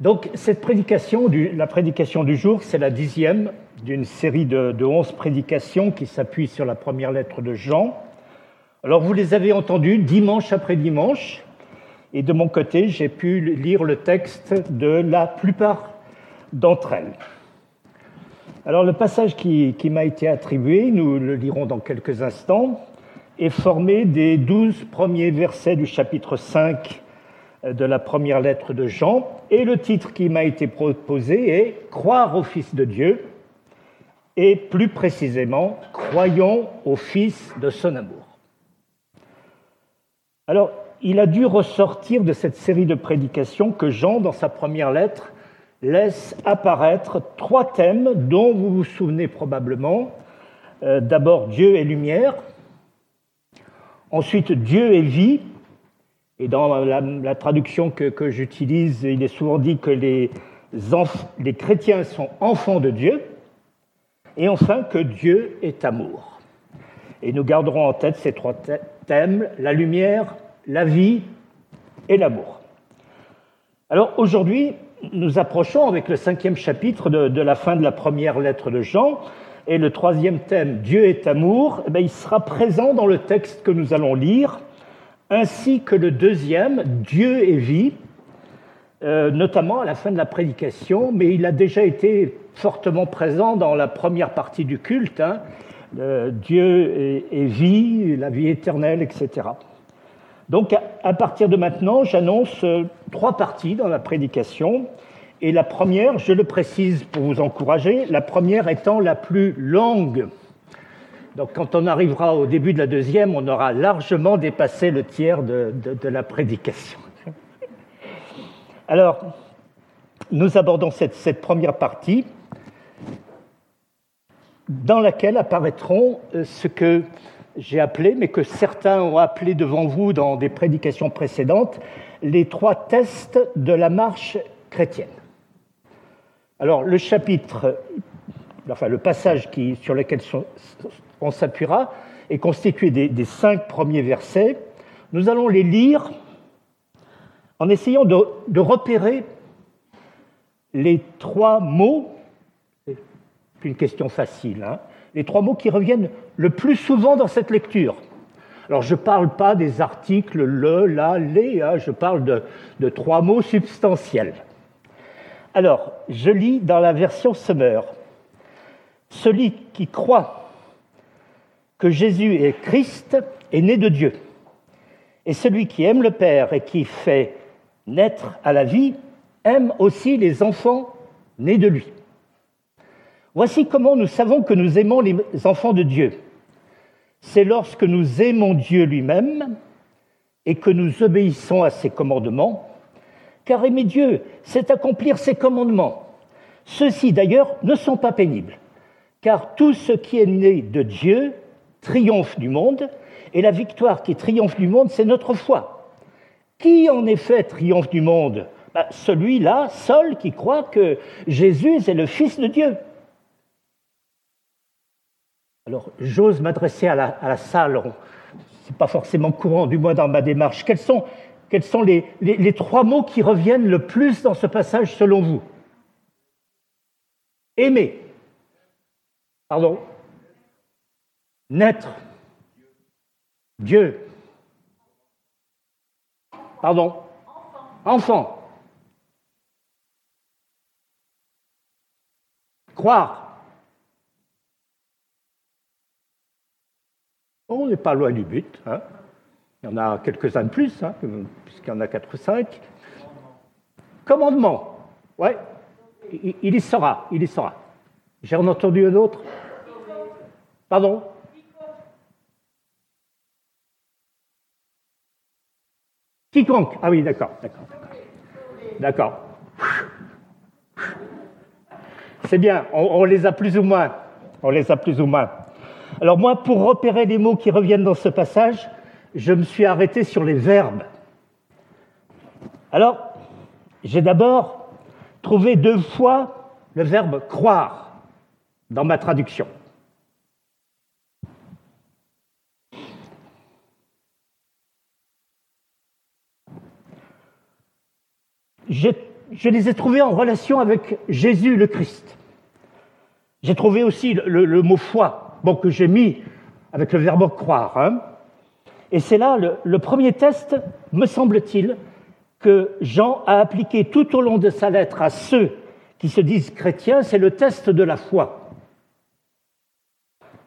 Donc cette prédication, la prédication du jour, c'est la dixième d'une série de, onze prédications qui s'appuient sur la première lettre de Jean. Alors vous les avez entendues dimanche après dimanche, et de mon côté, j'ai pu lire le texte de la plupart d'entre elles. Alors le passage qui, qui m'a été attribué, nous le lirons dans quelques instants, est formé des douze premiers versets du chapitre 5 de la première lettre de Jean. Et le titre qui m'a été proposé est Croire au Fils de Dieu, et plus précisément, Croyons au Fils de son amour. Alors, il a dû ressortir de cette série de prédications que Jean, dans sa première lettre, laisse apparaître trois thèmes dont vous vous souvenez probablement. Euh, d'abord Dieu et lumière, ensuite Dieu et vie, et dans la, traduction que, j'utilise, il est souvent dit que les, chrétiens sont enfants de Dieu, et enfin que Dieu est amour. Et nous garderons en tête ces trois thèmes, la lumière, la vie et l'amour. Alors aujourd'hui, nous approchons avec le cinquième chapitre de, la fin de la première lettre de Jean, et le troisième thème, Dieu est amour, eh il sera présent dans le texte que nous allons lire, ainsi que le deuxième, Dieu et vie, euh, notamment à la fin de la prédication, mais il a déjà été fortement présent dans la première partie du culte, hein, Dieu et, vie, la vie éternelle, etc. Donc à, partir de maintenant, j'annonce euh, trois parties dans la prédication, et la première, je le précise pour vous encourager, la première étant la plus longue donc quand on arrivera au début de la deuxième, on aura largement dépassé le tiers de, la prédication. Alors, nous abordons cette, première partie dans laquelle apparaîtront euh, ce que j'ai appelé, mais que certains ont appelé devant vous dans des prédications précédentes, les trois tests de la marche chrétienne. Alors, le chapitre, enfin le passage qui, sur lequel sont, on s'appuiera, est constitué des, cinq premiers versets. Nous allons les lire en essayant de, repérer les trois mots, c'est une question facile, hein, les trois mots qui reviennent le plus souvent dans cette lecture. Alors je ne parle pas des articles le, la, les, hein, je parle de, de, trois mots substantiels. Alors, je lis dans la version Summer. Celui qui croit que Jésus est Christ est né de Dieu. Et celui qui aime le Père et qui fait naître à la vie aime aussi les enfants nés de lui. Voici comment nous savons que nous aimons les enfants de Dieu. C'est lorsque nous aimons Dieu lui-même et que nous obéissons à ses commandements, car aimer Dieu, c'est accomplir ses commandements. Ceux-ci, d'ailleurs, ne sont pas pénibles, car tout ce qui est né de Dieu triomphe du monde, et la victoire qui triomphe du monde, c'est notre foi. Qui en effet triomphe du monde? Bah, Celui-là seul qui croit que Jésus est le Fils de Dieu. Alors j'ose m'adresser à la, salle, ce n'est pas forcément courant, du moins dans ma démarche. Quels sont, les trois mots qui reviennent le plus dans ce passage selon vous? Aimer. Pardon? Naître. Dieu. Pardon. Enfant. Croire. On n'est pas loin du but. Hein. Il y en a quelques-uns de plus, hein, puisqu'il y en a quatre ou cinq. Commandement. Ouais. Il y sera. Il y sera. J'ai entendu un autre? Pardon? Ah oui, d'accord, d'accord, d'accord. C'est bien, on, les a plus ou moins. On les a plus ou moins. Alors moi, pour repérer les mots qui reviennent dans ce passage, je me suis arrêté sur les verbes. Alors, j'ai d'abord trouvé deux fois le verbe croire dans ma traduction. Je les ai trouvés en relation avec Jésus le Christ. J'ai trouvé aussi le, mot foi, bon, que j'ai mis avec le verbe croire. Hein. Et c'est là le, premier test, me semble-t-il, que Jean a appliqué tout au long de sa lettre à ceux qui se disent chrétiens, c'est le test de la foi.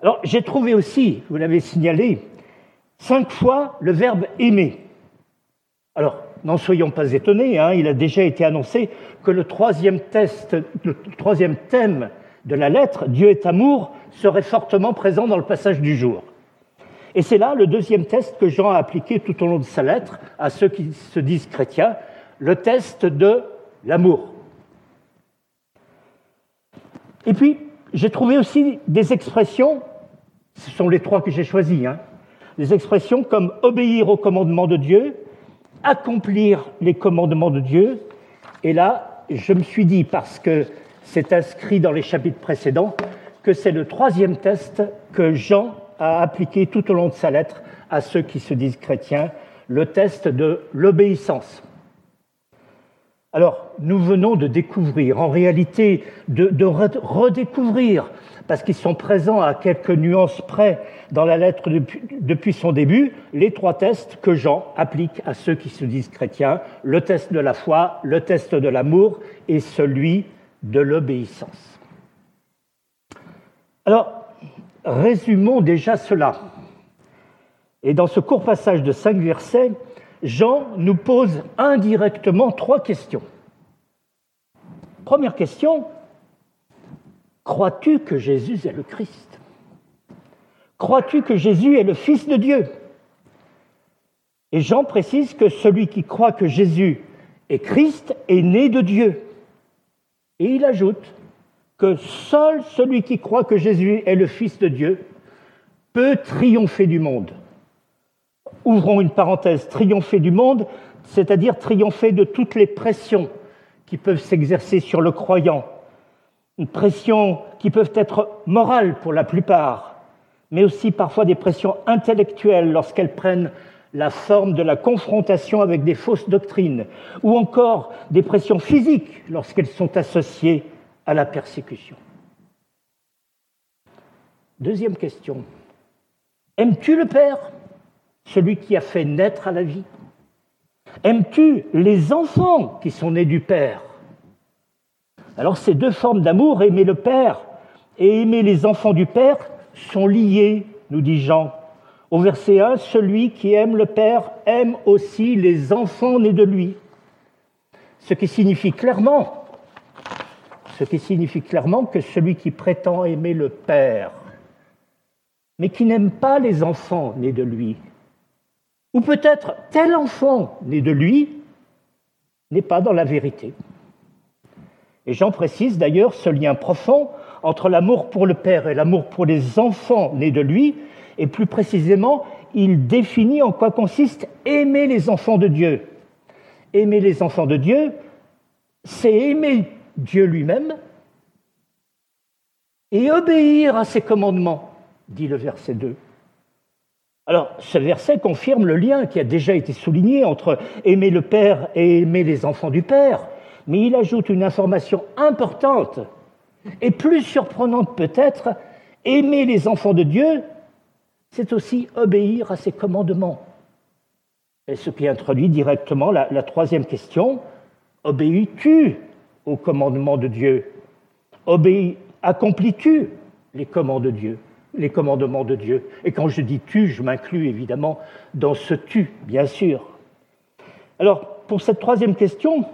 Alors j'ai trouvé aussi, vous l'avez signalé, cinq fois le verbe aimer. Alors, n'en soyons pas étonnés, hein, il a déjà été annoncé que le troisième, test, le troisième thème de la lettre, Dieu est amour, serait fortement présent dans le passage du jour. Et c'est là le deuxième test que Jean a appliqué tout au long de sa lettre à ceux qui se disent chrétiens, le test de l'amour. Et puis, j'ai trouvé aussi des expressions, ce sont les trois que j'ai choisis, hein, des expressions comme obéir au commandement de Dieu, accomplir les commandements de Dieu. Et là, je me suis dit, parce que c'est inscrit dans les chapitres précédents, que c'est le troisième test que Jean a appliqué tout au long de sa lettre à ceux qui se disent chrétiens, le test de l'obéissance. Alors, nous venons de découvrir, en réalité, de, redécouvrir, parce qu'ils sont présents à quelques nuances près dans la lettre depuis, son début, les trois tests que Jean applique à ceux qui se disent chrétiens, le test de la foi, le test de l'amour et celui de l'obéissance. Alors, Résumons déjà cela. Et dans ce court passage de cinq versets, Jean nous pose indirectement trois questions. Première question, crois-tu que Jésus est le Christ? Crois-tu que Jésus est le Fils de Dieu? Et Jean précise que celui qui croit que Jésus est Christ est né de Dieu. Et il ajoute, que seul celui qui croit que Jésus est le Fils de Dieu peut triompher du monde. Ouvrons une parenthèse, triompher du monde, c'est-à-dire triompher de toutes les pressions qui peuvent s'exercer sur le croyant, une pression qui peuvent être morales pour la plupart, mais aussi parfois des pressions intellectuelles lorsqu'elles prennent la forme de la confrontation avec des fausses doctrines, ou encore des pressions physiques lorsqu'elles sont associées à la persécution. Deuxième question. Aimes-tu le Père, celui qui a fait naître à la vie Aimes-tu les enfants qui sont nés du Père? Alors ces deux formes d'amour, aimer le Père et aimer les enfants du Père, sont liées, nous dit Jean. Au verset 1, celui qui aime le Père aime aussi les enfants nés de lui. Ce qui signifie clairement ce qui signifie clairement que celui qui prétend aimer le Père, mais qui n'aime pas les enfants nés de lui, ou peut-être tel enfant né de lui, n'est pas dans la vérité. Et Jean précise d'ailleurs ce lien profond entre l'amour pour le Père et l'amour pour les enfants nés de lui, et plus précisément, il définit en quoi consiste aimer les enfants de Dieu. Aimer les enfants de Dieu, c'est aimer Dieu lui-même et obéir à ses commandements, dit le verset 2. Alors, ce verset confirme le lien qui a déjà été souligné entre aimer le Père et aimer les enfants du Père, mais il ajoute une information importante et plus surprenante peut-être, aimer les enfants de Dieu, c'est aussi obéir à ses commandements. Et ce qui introduit directement la, troisième question, obéis-tu au commandement de Dieu? Obéis, accomplis-tu les commandements de Dieu? Les commandements de Dieu. Et quand je dis tu, je m'inclus évidemment dans ce tu, bien sûr. Alors, pour cette troisième question,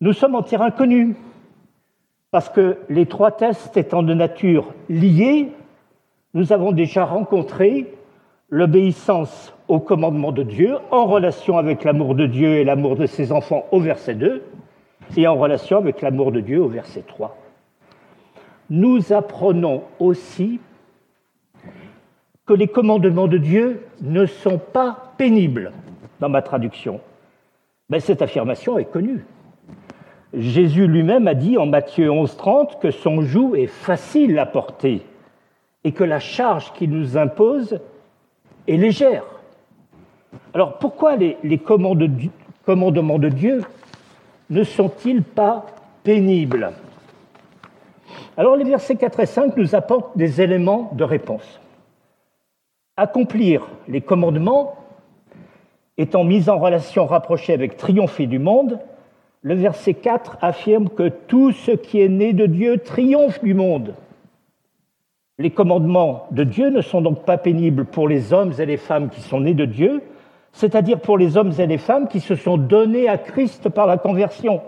nous sommes en terrain connu, parce que les trois tests étant de nature liée, nous avons déjà rencontré l'obéissance au commandement de Dieu en relation avec l'amour de Dieu et l'amour de ses enfants au verset 2, et en relation avec l'amour de Dieu au verset 3. Nous apprenons aussi les commandements de Dieu ne sont pas pénibles dans ma traduction. Mais cette affirmation est connue. Jésus lui-même a dit en Matthieu 11.30 que son joug est facile à porter et que la charge qu'il nous impose est légère. Alors pourquoi les commandements de Dieu ne sont-ils pas pénibles? Alors les versets 4 et 5 nous apportent des éléments de réponse. Accomplir les commandements étant mis en relation rapprochée avec triompher du monde, le verset 4 affirme que tout ce qui est né de Dieu triomphe du monde. Les commandements de Dieu ne sont donc pas pénibles pour les hommes et les femmes qui sont nés de Dieu, c'est-à-dire pour les hommes et les femmes qui se sont donnés à Christ par la conversion.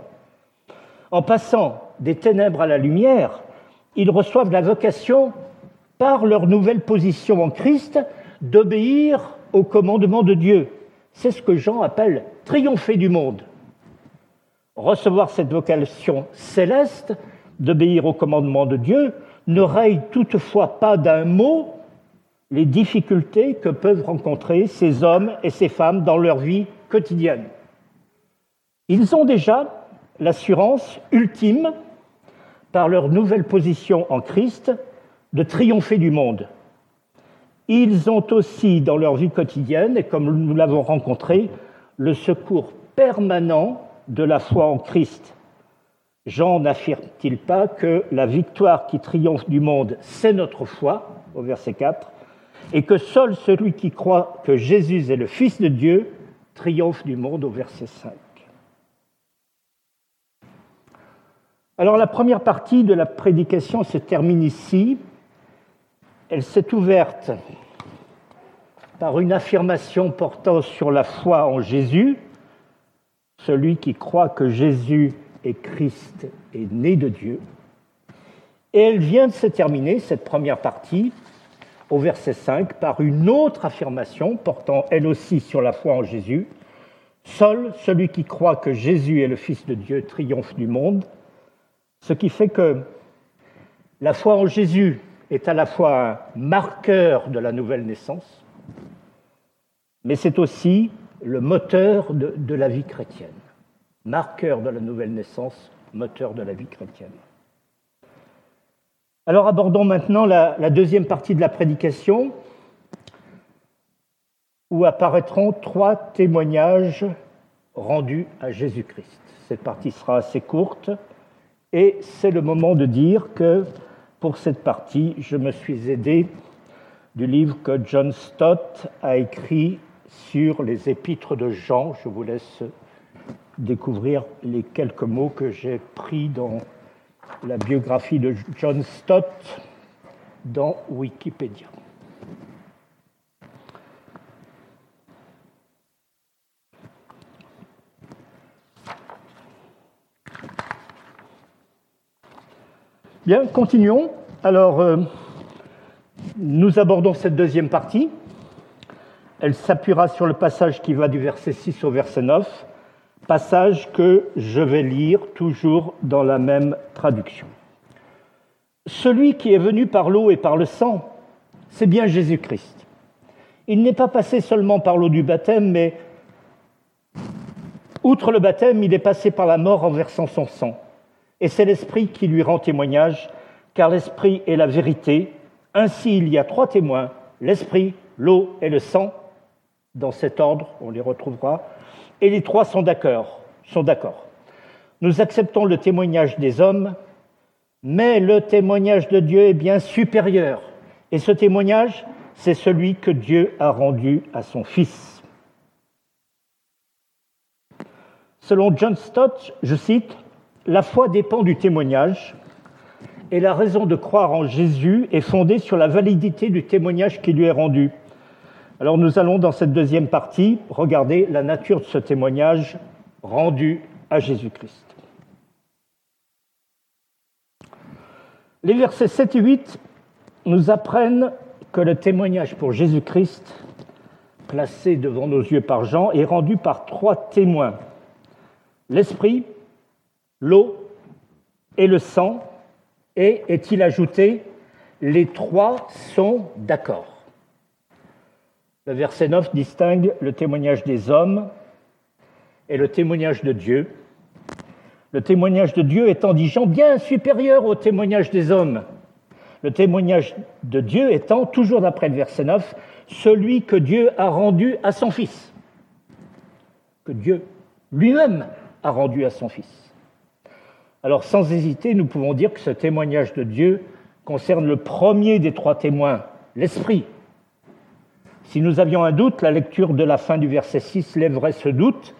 En passant des ténèbres à la lumière, ils reçoivent la vocation, par leur nouvelle position en Christ, d'obéir aux commandements de Dieu. C'est ce que Jean appelle triompher du monde. Recevoir cette vocation céleste d'obéir aux commandements de Dieu ne raye toutefois pas d'un mot les difficultés que peuvent rencontrer ces hommes et ces femmes dans leur vie quotidienne. Ils ont déjà l'assurance ultime, par leur nouvelle position en Christ, de triompher du monde. Ils ont aussi dans leur vie quotidienne, et comme nous l'avons rencontré, le secours permanent de la foi en Christ. Jean n'affirme-t-il pas que la victoire qui triomphe du monde, c'est notre foi, au verset 4, et que seul celui qui croit que Jésus est le Fils de Dieu triomphe du monde, au verset 5. Alors la première partie de la prédication se termine ici. Elle s'est ouverte par une affirmation portant sur la foi en Jésus. Celui qui croit que Jésus est Christ est né de Dieu. Et elle vient de se terminer, cette première partie, au verset 5, par une autre affirmation portant elle aussi sur la foi en Jésus. Seul celui qui croit que Jésus est le Fils de Dieu triomphe du monde. Ce qui fait que la foi en Jésus est à la fois un marqueur de la nouvelle naissance, mais c'est aussi le moteur de, la vie chrétienne. Marqueur de la nouvelle naissance, moteur de la vie chrétienne. Alors abordons maintenant la deuxième partie de la prédication, où apparaîtront trois témoignages rendus à Jésus-Christ. Cette partie sera assez courte, et c'est le moment de dire que pour cette partie, je me suis aidé du livre que John Stott a écrit sur les épîtres de Jean. Je vous laisse découvrir les quelques mots que j'ai pris dans la biographie de John Stott dans Wikipédia. Bien, continuons. Alors, euh, nous abordons cette deuxième partie. Elle s'appuiera sur le passage qui va du verset 6 au verset 9, passage que je vais lire toujours dans la même traduction. Celui qui est venu par l'eau et par le sang, c'est bien Jésus-Christ. Il n'est pas passé seulement par l'eau du baptême, mais outre le baptême, il est passé par la mort en versant son sang et c'est l'Esprit qui lui rend témoignage, car l'Esprit est la vérité. Ainsi, il y a trois témoins, l'Esprit, l'eau et le sang. Dans cet ordre, on les retrouvera. Et les trois sont d'accord. Sont d'accord. Nous acceptons le témoignage des hommes, mais le témoignage de Dieu est bien supérieur. Et ce témoignage, c'est celui que Dieu a rendu à son Fils. Selon John Stott, je cite, la foi dépend du témoignage et la raison de croire en Jésus est fondée sur la validité du témoignage qui lui est rendu. Alors nous allons dans cette deuxième partie regarder la nature de ce témoignage rendu à Jésus-Christ. Les versets 7 et 8 nous apprennent que le témoignage pour Jésus-Christ, placé devant nos yeux par Jean, est rendu par trois témoins. L'Esprit, l'eau et le sang, et, est-il ajouté, les trois sont d'accord. Le verset 9 distingue le témoignage des hommes et le témoignage de Dieu. Le témoignage de Dieu étant, Jean, bien supérieur au témoignage des hommes. Le témoignage de Dieu étant, toujours d'après le verset 9, celui que Dieu a rendu à son Fils. Que Dieu lui-même a rendu à son Fils. Alors sans hésiter, nous pouvons dire que ce témoignage de Dieu concerne le premier des trois témoins, l'Esprit. Si nous avions un doute, la lecture de la fin du verset 6 lèverait ce doute,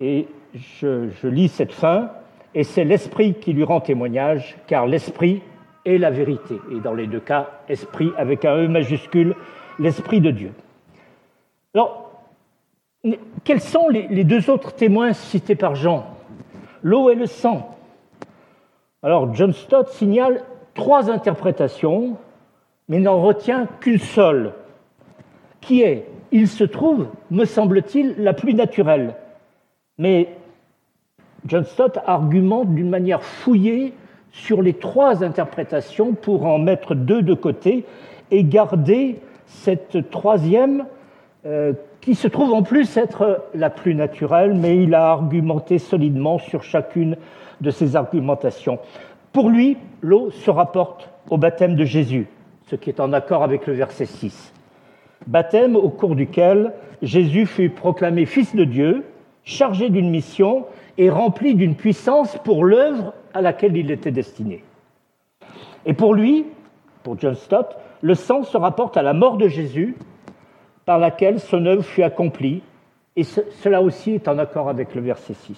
et je, lis cette fin, et c'est l'Esprit qui lui rend témoignage, car l'Esprit est la vérité. Et dans les deux cas, Esprit avec un E majuscule, l'Esprit de Dieu. Alors, quels sont les, deux autres témoins cités par Jean? L'eau et le sang. Alors, John Stott signale trois interprétations, mais n'en retient qu'une seule, qui est, il se trouve, me semble-t-il, la plus naturelle. Mais John Stott argumente d'une manière fouillée sur les trois interprétations pour en mettre deux de côté et garder cette troisième qui se trouve en plus être la plus naturelle, mais il a argumenté solidement sur chacune de ces argumentations. Pour lui, l'eau se rapporte au baptême de Jésus, ce qui est en accord avec le verset 6. Baptême au cours duquel Jésus fut proclamé Fils de Dieu, chargé d'une mission et rempli d'une puissance pour l'œuvre à laquelle il était destiné. Et pour lui, pour John Stott, le sang se rapporte à la mort de Jésus par laquelle son œuvre fut accomplie, et cela aussi est en accord avec le verset 6.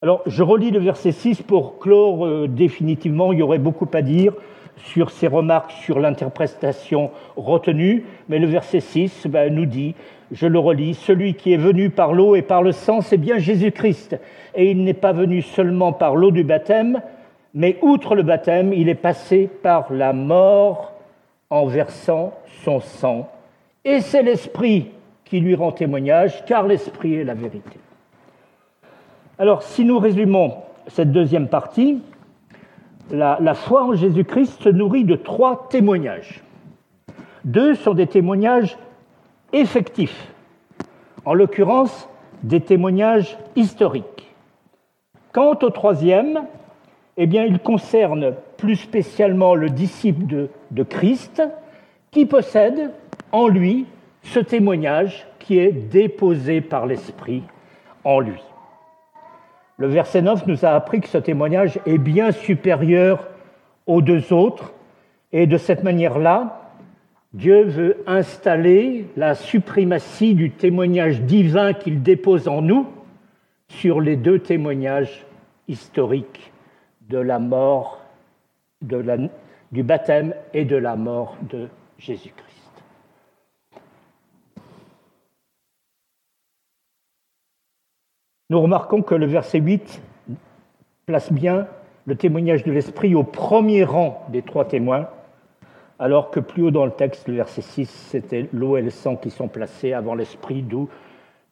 Alors, je relis le verset 6 pour clore euh, définitivement, il y aurait beaucoup à dire sur ces remarques sur l'interprétation retenue, mais le verset 6 ben, nous dit, je le relis, celui qui est venu par l'eau et par le sang, c'est bien Jésus-Christ, et il n'est pas venu seulement par l'eau du baptême, mais outre le baptême, il est passé par la mort en versant son sang et c'est l'Esprit qui lui rend témoignage, car l'Esprit est la vérité. Alors, si nous résumons cette deuxième partie, la, foi en Jésus-Christ se nourrit de trois témoignages. Deux sont des témoignages effectifs, en l'occurrence des témoignages historiques. Quant au troisième, eh bien, il concerne plus spécialement le disciple de Christ qui possède en lui ce témoignage qui est déposé par l'Esprit en lui. Le verset 9 nous a appris que ce témoignage est bien supérieur aux deux autres, et de cette manière-là, Dieu veut installer la suprématie du témoignage divin qu'il dépose en nous sur les deux témoignages historiques de la mort, du baptême et de la mort de Jésus-Christ. Nous remarquons que le verset 8 place bien le témoignage de l'Esprit au premier rang des trois témoins, alors que plus haut dans le texte, le verset 6, c'était l'eau et le sang qui sont placés avant l'Esprit, d'où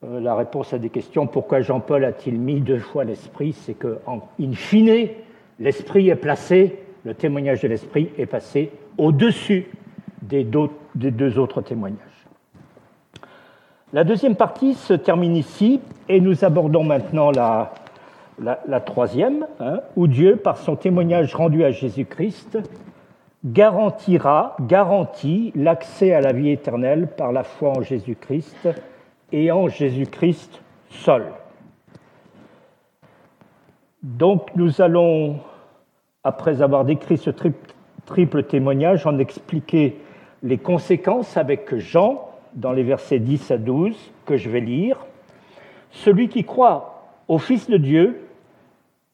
euh, la réponse à des questions. Pourquoi Jean-Paul a-t-il mis deux fois l'Esprit? C'est que, in fine, l'Esprit est placé, le témoignage de l'Esprit est passé au-dessus des deux autres témoignages. La deuxième partie se termine ici et nous abordons maintenant la, troisième, hein, où Dieu, par son témoignage rendu à Jésus-Christ, garantira, garantit l'accès à la vie éternelle par la foi en Jésus-Christ et en Jésus-Christ seul. Donc nous allons, après avoir décrit ce triple témoignage, en expliquer les conséquences avec Jean, dans les versets 10 à 12 que je vais lire. Celui qui croit au Fils de Dieu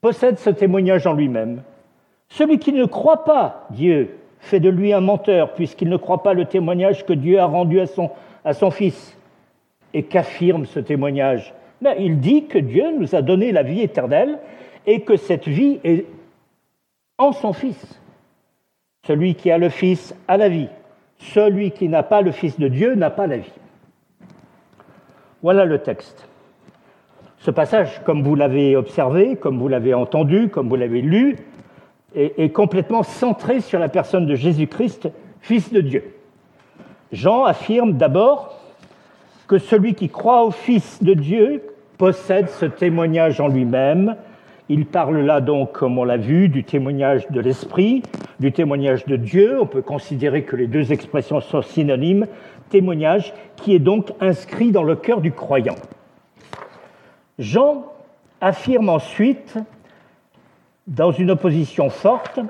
possède ce témoignage en lui-même. Celui qui ne croit pas Dieu fait de lui un menteur, puisqu'il ne croit pas le témoignage que Dieu a rendu à son, Fils. Et qu'affirme ce témoignage Il dit que Dieu nous a donné la vie éternelle et que cette vie est en son Fils. Celui qui a le Fils a la vie. Celui qui n'a pas le Fils de Dieu n'a pas la vie. Voilà le texte. Ce passage, comme vous l'avez observé, comme vous l'avez entendu, comme vous l'avez lu, est, complètement centré sur la personne de Jésus-Christ, Fils de Dieu. Jean affirme d'abord que celui qui croit au Fils de Dieu possède ce témoignage en lui-même il parle là donc, comme on l'a vu, du témoignage de l'Esprit, du témoignage de Dieu. On peut considérer que les deux expressions sont synonymes. Témoignage qui est donc inscrit dans le cœur du croyant. Jean affirme ensuite, dans une opposition forte,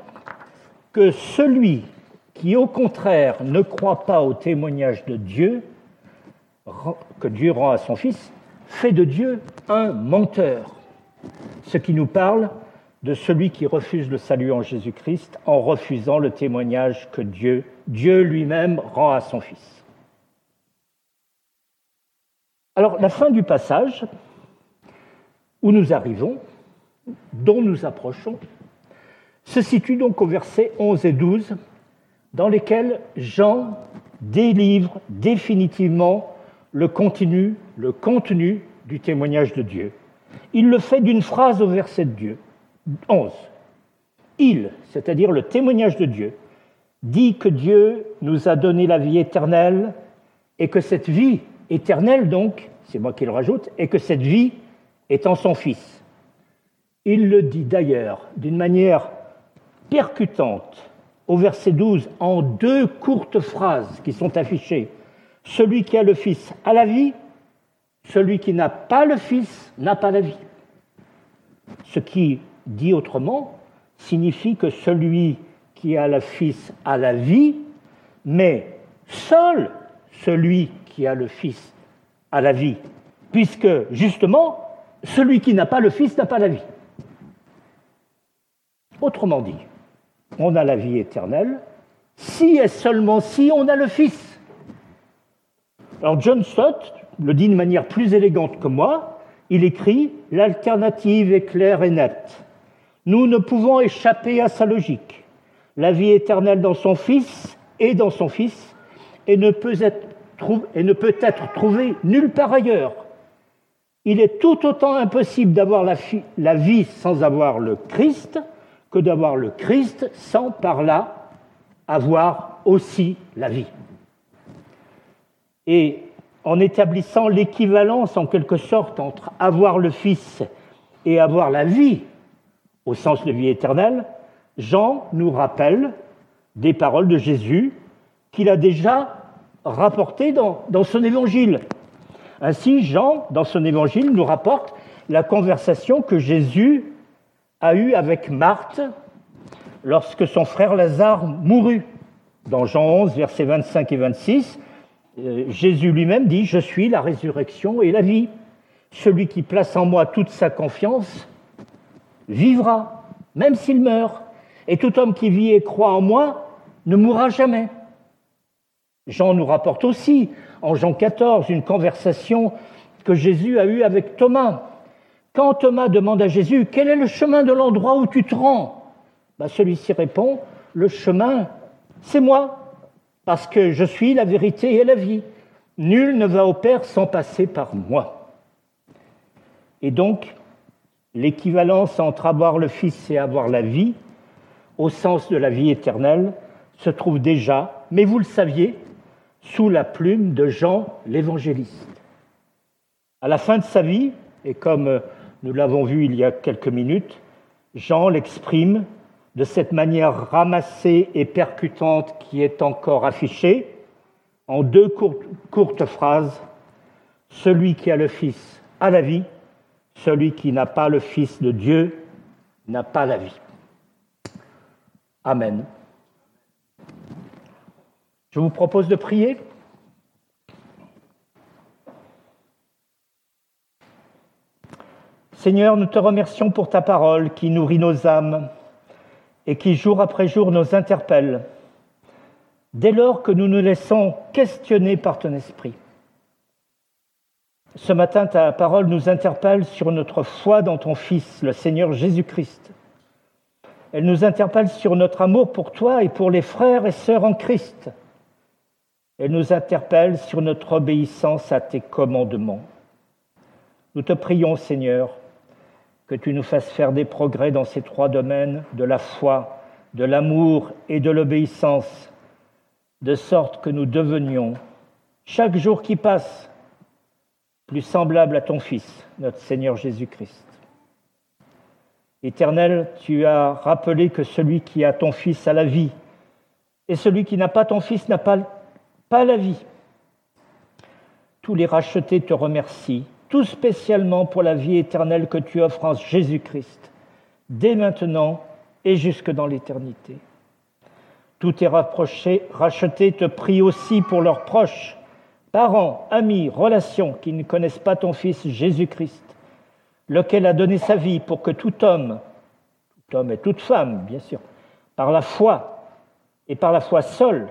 que celui qui au contraire ne croit pas au témoignage de Dieu, que Dieu rend à son Fils, fait de Dieu un menteur. Ce qui nous parle de celui qui refuse le salut en Jésus-Christ en refusant le témoignage que Dieu, Dieu lui-même rend à son Fils. Alors la fin du passage où nous arrivons, dont nous approchons, se situe donc au verset 11 et 12, dans lesquels Jean délivre définitivement le contenu, le contenu du témoignage de Dieu. Il le fait d'une phrase au verset de Dieu, 11. Il, c'est-à-dire le témoignage de Dieu, dit que Dieu nous a donné la vie éternelle et que cette vie éternelle, donc, c'est moi qui le rajoute, et que cette vie est en son Fils. Il le dit d'ailleurs d'une manière percutante au verset 12 en deux courtes phrases qui sont affichées. Celui qui a le Fils a la vie, celui qui n'a pas le Fils n'a pas la vie. Ce qui, dit autrement, signifie que celui qui a le Fils a la vie, mais seul celui qui a le Fils a la vie, puisque justement, celui qui n'a pas le Fils n'a pas la vie. Autrement dit, on a la vie éternelle, si et seulement si on a le Fils. Alors John Stott le dit de manière plus élégante que moi, il écrit L'alternative est claire et nette. Nous ne pouvons échapper à sa logique. La vie éternelle dans son Fils et dans son Fils et ne peut être, trouvée nulle part ailleurs. Il est tout autant impossible d'avoir la, la vie sans avoir le Christ que d'avoir le Christ sans par là avoir aussi la vie. Et en établissant l'équivalence en quelque sorte entre avoir le Fils et avoir la vie, au sens de vie éternelle, Jean nous rappelle des paroles de Jésus qu'il a déjà rapportées dans, son évangile. Ainsi, Jean, dans son évangile, nous rapporte la conversation que Jésus a eu avec Marthe lorsque son frère Lazare mourut. Dans Jean 11, versets 25 et 26, euh, Jésus lui-même dit, Je suis la résurrection et la vie. Celui qui place en moi toute sa confiance vivra, même s'il meurt. Et tout homme qui vit et croit en moi ne mourra jamais. Jean nous rapporte aussi, en Jean 14, une conversation que Jésus a eue avec Thomas. Quand Thomas demande à Jésus, quel est le chemin de l'endroit où tu te rends? Ben, Celui-ci répond, le chemin, c'est moi, parce que je suis la vérité et la vie. Nul ne va au Père sans passer par moi. Et donc, l'équivalence entre avoir le Fils et avoir la vie, au sens de la vie éternelle, se trouve déjà, mais vous le saviez, sous la plume de Jean l'évangéliste. À la fin de sa vie, et comme nous l'avons vu il y a quelques minutes, Jean l'exprime de cette manière ramassée et percutante qui est encore affichée, en deux courtes, phrases, Celui qui a le Fils a la vie, celui qui n'a pas le Fils de Dieu n'a pas la vie. Amen. Je vous propose de prier. Seigneur, nous te remercions pour ta parole qui nourrit nos âmes et qui jour après jour nous interpelle, dès lors que nous nous laissons questionner par ton esprit. Ce matin, ta parole nous interpelle sur notre foi dans ton Fils, le Seigneur Jésus-Christ. Elle nous interpelle sur notre amour pour toi et pour les frères et sœurs en Christ. Elle nous interpelle sur notre obéissance à tes commandements. Nous te prions, Seigneur, que tu nous fasses faire des progrès dans ces trois domaines de la foi, de l'amour et de l'obéissance, de sorte que nous devenions, chaque jour qui passe, plus semblables à ton Fils, notre Seigneur Jésus-Christ. Éternel, tu as rappelé que celui qui a ton Fils a la vie, et celui qui n'a pas ton Fils n'a pas, la vie. Tous les rachetés te remercient tout spécialement pour la vie éternelle que tu offres en Jésus-Christ, dès maintenant et jusque dans l'éternité. Tous tes rachetés te prient aussi pour leurs proches, parents, amis, relations qui ne connaissent pas ton Fils Jésus-Christ, lequel a donné sa vie pour que tout homme, tout homme et toute femme, bien sûr, par la foi et par la foi seule,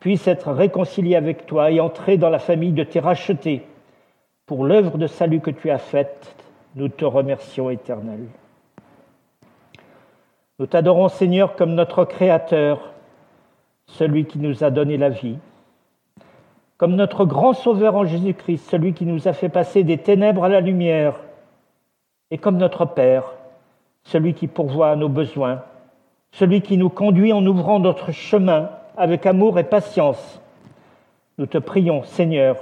puisse être réconcilié avec toi et entrer dans la famille de tes rachetés. Pour l'œuvre de salut que tu as faite, nous te remercions éternel. Nous t'adorons Seigneur comme notre Créateur, celui qui nous a donné la vie, comme notre grand Sauveur en Jésus-Christ, celui qui nous a fait passer des ténèbres à la lumière, et comme notre Père, celui qui pourvoit à nos besoins, celui qui nous conduit en ouvrant notre chemin avec amour et patience. Nous te prions, Seigneur,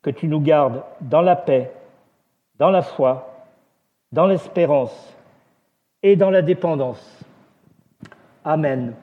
que tu nous gardes dans la paix, dans la foi, dans l'espérance et dans la dépendance. Amen.